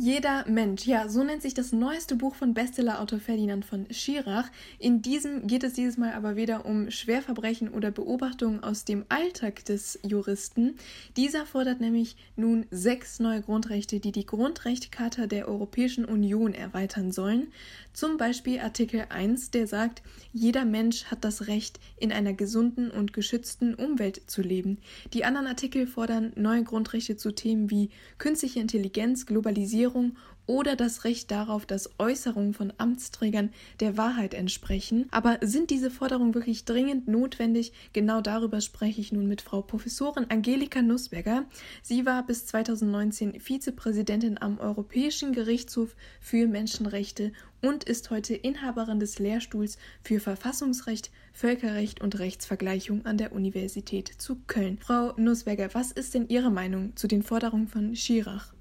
Jeder Mensch, ja, so nennt sich das neueste Buch von Bestsellerautor Ferdinand von Schirach. In diesem geht es dieses Mal aber weder um Schwerverbrechen oder Beobachtungen aus dem Alltag des Juristen. Dieser fordert nämlich nun sechs neue Grundrechte, die die Grundrechtecharta der Europäischen Union erweitern sollen. Zum Beispiel Artikel 1, der sagt, jeder Mensch hat das Recht, in einer gesunden und geschützten Umwelt zu leben. Die anderen Artikel fordern neue Grundrechte zu Themen wie künstliche Intelligenz, Globalisierung, Regierung oder das Recht darauf, dass Äußerungen von Amtsträgern der Wahrheit entsprechen. Aber sind diese Forderungen wirklich dringend notwendig? Genau darüber spreche ich nun mit Frau Professorin Angelika Nussberger. Sie war bis 2019 Vizepräsidentin am Europäischen Gerichtshof für Menschenrechte und ist heute Inhaberin des Lehrstuhls für Verfassungsrecht, Völkerrecht und Rechtsvergleichung an der Universität zu Köln. Frau Nussberger, was ist denn Ihre Meinung zu den Forderungen von Schirach?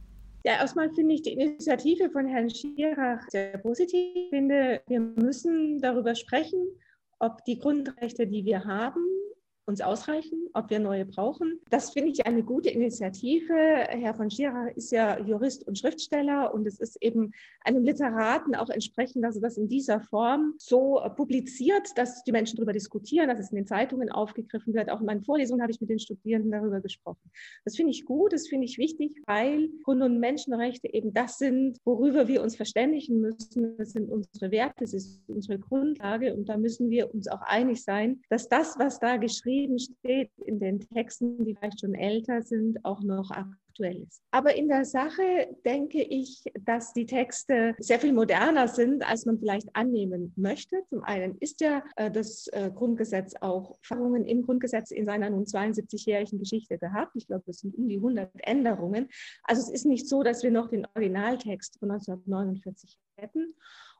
Ja, erstmal finde ich die Initiative von Herrn Schirach sehr positiv. Ich finde, wir müssen darüber sprechen, ob die Grundrechte, die wir haben, uns ausreichen, ob wir neue brauchen. Das finde ich eine gute Initiative. Herr von Schirach ist ja Jurist und Schriftsteller und es ist eben einem Literaten auch entsprechend, dass er das in dieser Form so publiziert, dass die Menschen darüber diskutieren, dass es in den Zeitungen aufgegriffen wird. Auch in meinen Vorlesungen habe ich mit den Studierenden darüber gesprochen. Das finde ich gut, das finde ich wichtig, weil Grund- und Menschenrechte eben das sind, worüber wir uns verständigen müssen. Das sind unsere Werte, das ist unsere Grundlage und da müssen wir uns auch einig sein, dass das, was da geschrieben geschrieben steht in den Texten, die vielleicht schon älter sind, auch noch aktuell ist. Aber in der Sache denke ich, dass die Texte sehr viel moderner sind, als man vielleicht annehmen möchte. Zum einen ist ja äh, das äh, Grundgesetz auch Erfahrungen im Grundgesetz in seiner nun 72-jährigen Geschichte gehabt. Ich glaube, es sind um die 100 Änderungen. Also es ist nicht so, dass wir noch den Originaltext von 1949 hätten.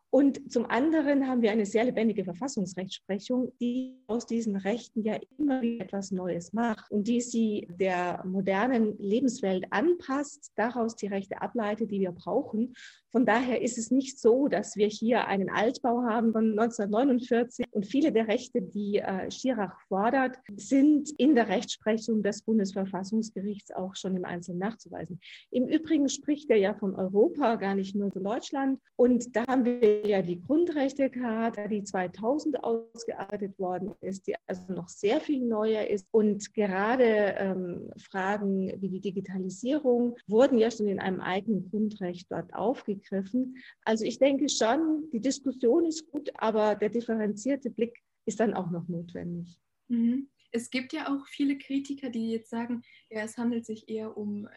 Und zum anderen haben wir eine sehr lebendige Verfassungsrechtsprechung, die aus diesen Rechten ja immer wieder etwas Neues macht und die sie der modernen Lebenswelt anpasst, daraus die Rechte ableitet, die wir brauchen. Von daher ist es nicht so, dass wir hier einen Altbau haben von 1949 und viele der Rechte, die äh, Schirach fordert, sind in der Rechtsprechung des Bundesverfassungsgerichts auch schon im Einzelnen nachzuweisen. Im Übrigen spricht er ja von Europa, gar nicht nur von Deutschland. Und da haben wir ja die Grundrechtecharta, die 2000 ausgearbeitet worden ist, die also noch sehr viel neuer ist. Und gerade ähm, Fragen wie die Digitalisierung wurden ja schon in einem eigenen Grundrecht dort aufgegriffen. Also ich denke schon, die Diskussion ist gut, aber der differenzierte Blick ist dann auch noch notwendig. Mhm. Es gibt ja auch viele Kritiker, die jetzt sagen, ja, es handelt sich eher um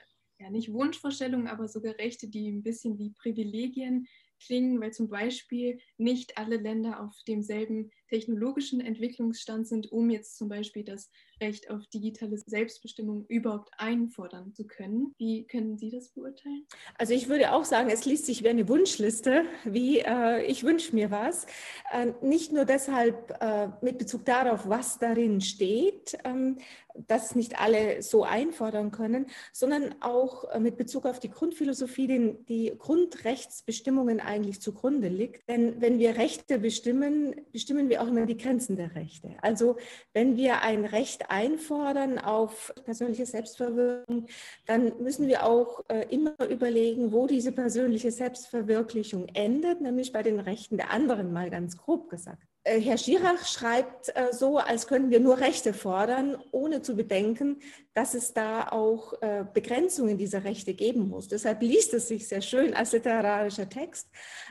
ja nicht Wunschvorstellungen, aber sogar Rechte, die ein bisschen wie Privilegien klingen, weil zum Beispiel nicht alle Länder auf demselben technologischen Entwicklungsstand sind, um jetzt zum Beispiel das Recht auf digitale Selbstbestimmung überhaupt einfordern zu können. Wie können Sie das beurteilen? Also ich würde auch sagen, es liest sich wie eine Wunschliste, wie äh, ich wünsche mir was. Äh, nicht nur deshalb äh, mit Bezug darauf, was darin steht, ähm, dass nicht alle so einfordern können, sondern auch äh, mit Bezug auf die Grundphilosophie, den die Grundrechtsbestimmungen eigentlich zugrunde liegt. Denn wenn wir Rechte bestimmen, bestimmen wir auch immer die Grenzen der Rechte. Also wenn wir ein Recht einfordern auf persönliche Selbstverwirklichung, dann müssen wir auch äh, immer überlegen, wo diese persönliche Selbstverwirklichung endet, nämlich bei den Rechten der anderen, mal ganz grob gesagt. Äh, Herr Schirach schreibt äh, so, als können wir nur Rechte fordern, ohne zu bedenken, dass es da auch äh, Begrenzungen dieser Rechte geben muss. Deshalb liest es sich sehr schön als literarischer Text,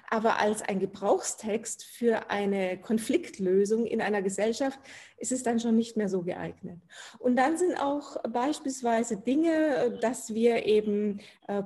aber als ein Gebrauchstext für eine Konfliktlösung in einer Gesellschaft ist es dann schon nicht mehr so geeignet. Und dann sind auch beispielsweise Dinge, dass wir eben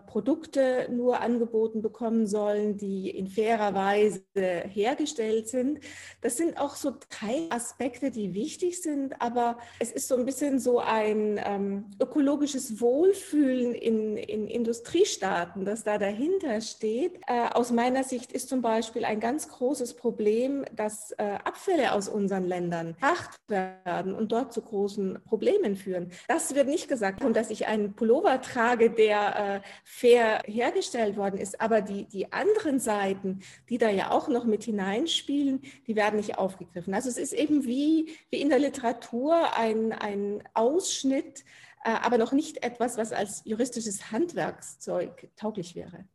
Produkte nur angeboten bekommen sollen, die in fairer Weise hergestellt sind. Das sind auch so Teilaspekte, die wichtig sind, aber es ist so ein bisschen so ein ähm, ökologisches Wohlfühlen in, in Industriestaaten, das da dahinter steht. Äh, aus meiner Sicht ist zum Beispiel ein ganz großes Problem, dass äh, Abfälle aus unseren Ländern gebracht werden und dort zu großen Problemen führen. Das wird nicht gesagt, und dass ich einen Pullover trage, der äh, fair hergestellt worden ist, aber die, die anderen Seiten, die da ja auch noch mit hineinspielen, die werden nicht aufgegriffen. Also es ist eben wie, wie in der Literatur ein, ein Ausschnitt aber noch nicht etwas, was als juristisches Handwerkszeug tauglich wäre.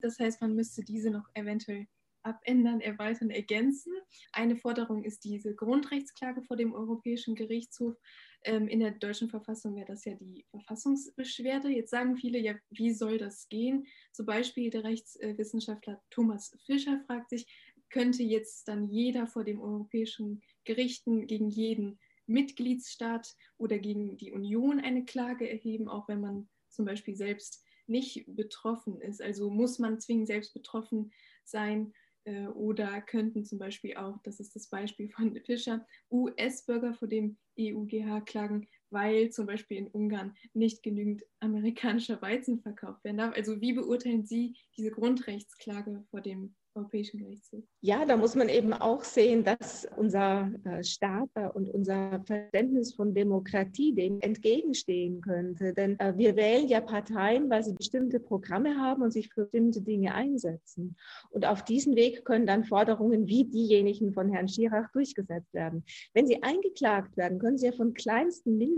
Das heißt, man müsste diese noch eventuell abändern, erweitern, ergänzen. Eine Forderung ist diese Grundrechtsklage vor dem Europäischen Gerichtshof. Ähm, in der deutschen Verfassung wäre das ja die Verfassungsbeschwerde. Jetzt sagen viele, ja, wie soll das gehen? Zum Beispiel der Rechtswissenschaftler Thomas Fischer fragt sich, könnte jetzt dann jeder vor dem Europäischen Gerichten gegen jeden Mitgliedsstaat oder gegen die Union eine Klage erheben, auch wenn man zum Beispiel selbst nicht betroffen ist. Also muss man zwingend selbst betroffen sein äh, oder könnten zum Beispiel auch, das ist das Beispiel von Fischer, US-Bürger vor dem EUGH klagen, weil zum Beispiel in Ungarn nicht genügend amerikanischer Weizen verkauft werden darf. Also wie beurteilen Sie diese Grundrechtsklage vor dem Europäischen Gerichtshof. Ja, da muss man eben auch sehen, dass unser äh, Staat und unser Verständnis von Demokratie dem entgegenstehen könnte. Denn äh, wir wählen ja Parteien, weil sie bestimmte Programme haben und sich für bestimmte Dinge einsetzen. Und auf diesem Weg können dann Forderungen wie diejenigen von Herrn Schirach durchgesetzt werden. Wenn sie eingeklagt werden, können sie ja von kleinsten Minderheiten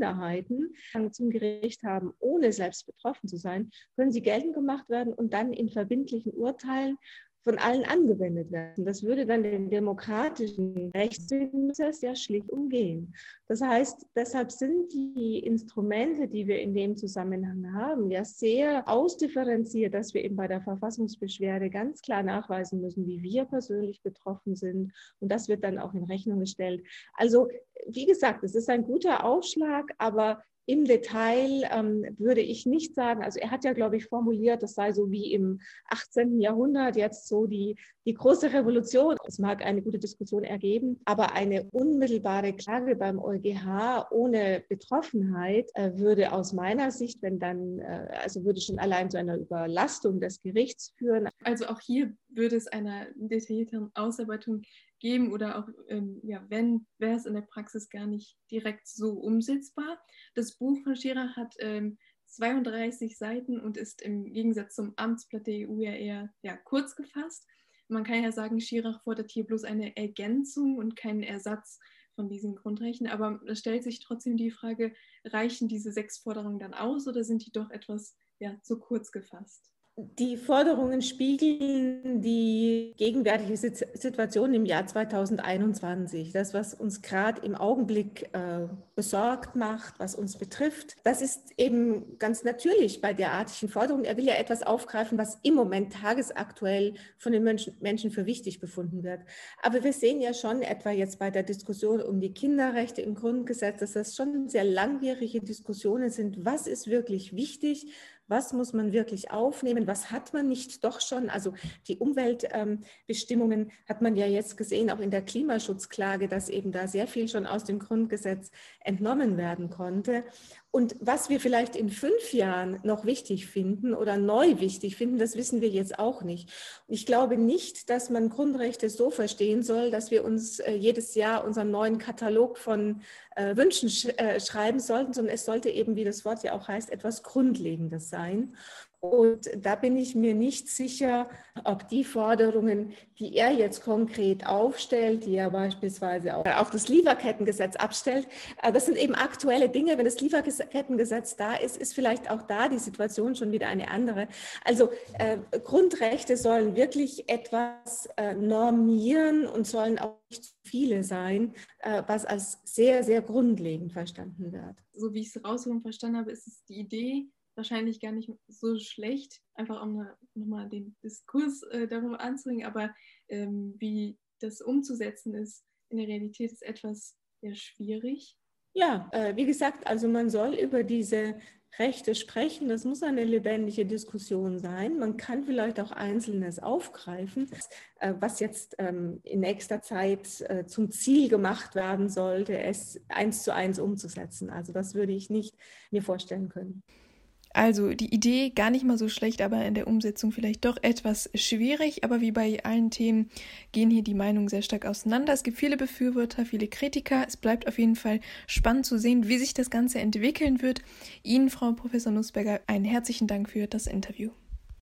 zum Gericht haben, ohne selbst betroffen zu sein, können sie geltend gemacht werden und dann in verbindlichen Urteilen von allen angewendet werden. Das würde dann den demokratischen Rechtsprozess ja schlicht umgehen. Das heißt, deshalb sind die Instrumente, die wir in dem Zusammenhang haben, ja sehr ausdifferenziert, dass wir eben bei der Verfassungsbeschwerde ganz klar nachweisen müssen, wie wir persönlich betroffen sind. Und das wird dann auch in Rechnung gestellt. Also, wie gesagt, es ist ein guter Aufschlag, aber im Detail ähm, würde ich nicht sagen, also er hat ja, glaube ich, formuliert, das sei so wie im 18. Jahrhundert jetzt so die, die große Revolution. Es mag eine gute Diskussion ergeben, aber eine unmittelbare Klage beim EuGH ohne Betroffenheit äh, würde aus meiner Sicht, wenn dann, äh, also würde schon allein zu einer Überlastung des Gerichts führen. Also auch hier würde es einer detaillierteren Ausarbeitung geben oder auch, ähm, ja, wenn, wäre es in der Praxis gar nicht direkt so umsetzbar. Das Buch von Schirach hat ähm, 32 Seiten und ist im Gegensatz zum Amtsblatt der EU ja eher ja, kurz gefasst. Man kann ja sagen, Schirach fordert hier bloß eine Ergänzung und keinen Ersatz von diesen Grundrechten. Aber es stellt sich trotzdem die Frage, reichen diese sechs Forderungen dann aus oder sind die doch etwas ja, zu kurz gefasst? Die Forderungen spiegeln die gegenwärtige Situation im Jahr 2021. Das, was uns gerade im Augenblick äh, besorgt macht, was uns betrifft, das ist eben ganz natürlich bei derartigen Forderungen. Er will ja etwas aufgreifen, was im Moment tagesaktuell von den Menschen, Menschen für wichtig befunden wird. Aber wir sehen ja schon etwa jetzt bei der Diskussion um die Kinderrechte im Grundgesetz, dass das schon sehr langwierige Diskussionen sind. Was ist wirklich wichtig? Was muss man wirklich aufnehmen, was hat man nicht doch schon. Also die Umweltbestimmungen ähm, hat man ja jetzt gesehen, auch in der Klimaschutzklage, dass eben da sehr viel schon aus dem Grundgesetz entnommen werden konnte. Und was wir vielleicht in fünf Jahren noch wichtig finden oder neu wichtig finden, das wissen wir jetzt auch nicht. Ich glaube nicht, dass man Grundrechte so verstehen soll, dass wir uns äh, jedes Jahr unseren neuen Katalog von äh, Wünschen sch äh, schreiben sollten, sondern es sollte eben, wie das Wort ja auch heißt, etwas Grundlegendes sein. Und da bin ich mir nicht sicher, ob die Forderungen, die er jetzt konkret aufstellt, die er beispielsweise auch, auch das Lieferkettengesetz abstellt, äh, das sind eben aktuelle Dinge. Wenn das Lieferkettengesetz da ist, ist vielleicht auch da die Situation schon wieder eine andere. Also äh, Grundrechte sollen wirklich etwas äh, normieren und sollen auch nicht zu viele sein, äh, was als sehr, sehr grundlegend verstanden wird. So wie ich es rausgekommen verstanden habe, ist es die Idee, wahrscheinlich gar nicht so schlecht, einfach um nochmal den Diskurs äh, darüber anzuregen, aber ähm, wie das umzusetzen ist in der Realität ist etwas sehr schwierig. Ja, äh, wie gesagt, also man soll über diese Rechte sprechen. Das muss eine lebendige Diskussion sein. Man kann vielleicht auch Einzelnes aufgreifen, äh, was jetzt ähm, in nächster Zeit äh, zum Ziel gemacht werden sollte, es eins zu eins umzusetzen. Also das würde ich nicht mir vorstellen können. Also die Idee gar nicht mal so schlecht, aber in der Umsetzung vielleicht doch etwas schwierig. Aber wie bei allen Themen gehen hier die Meinungen sehr stark auseinander. Es gibt viele Befürworter, viele Kritiker. Es bleibt auf jeden Fall spannend zu sehen, wie sich das Ganze entwickeln wird. Ihnen, Frau Professor Nussberger, einen herzlichen Dank für das Interview.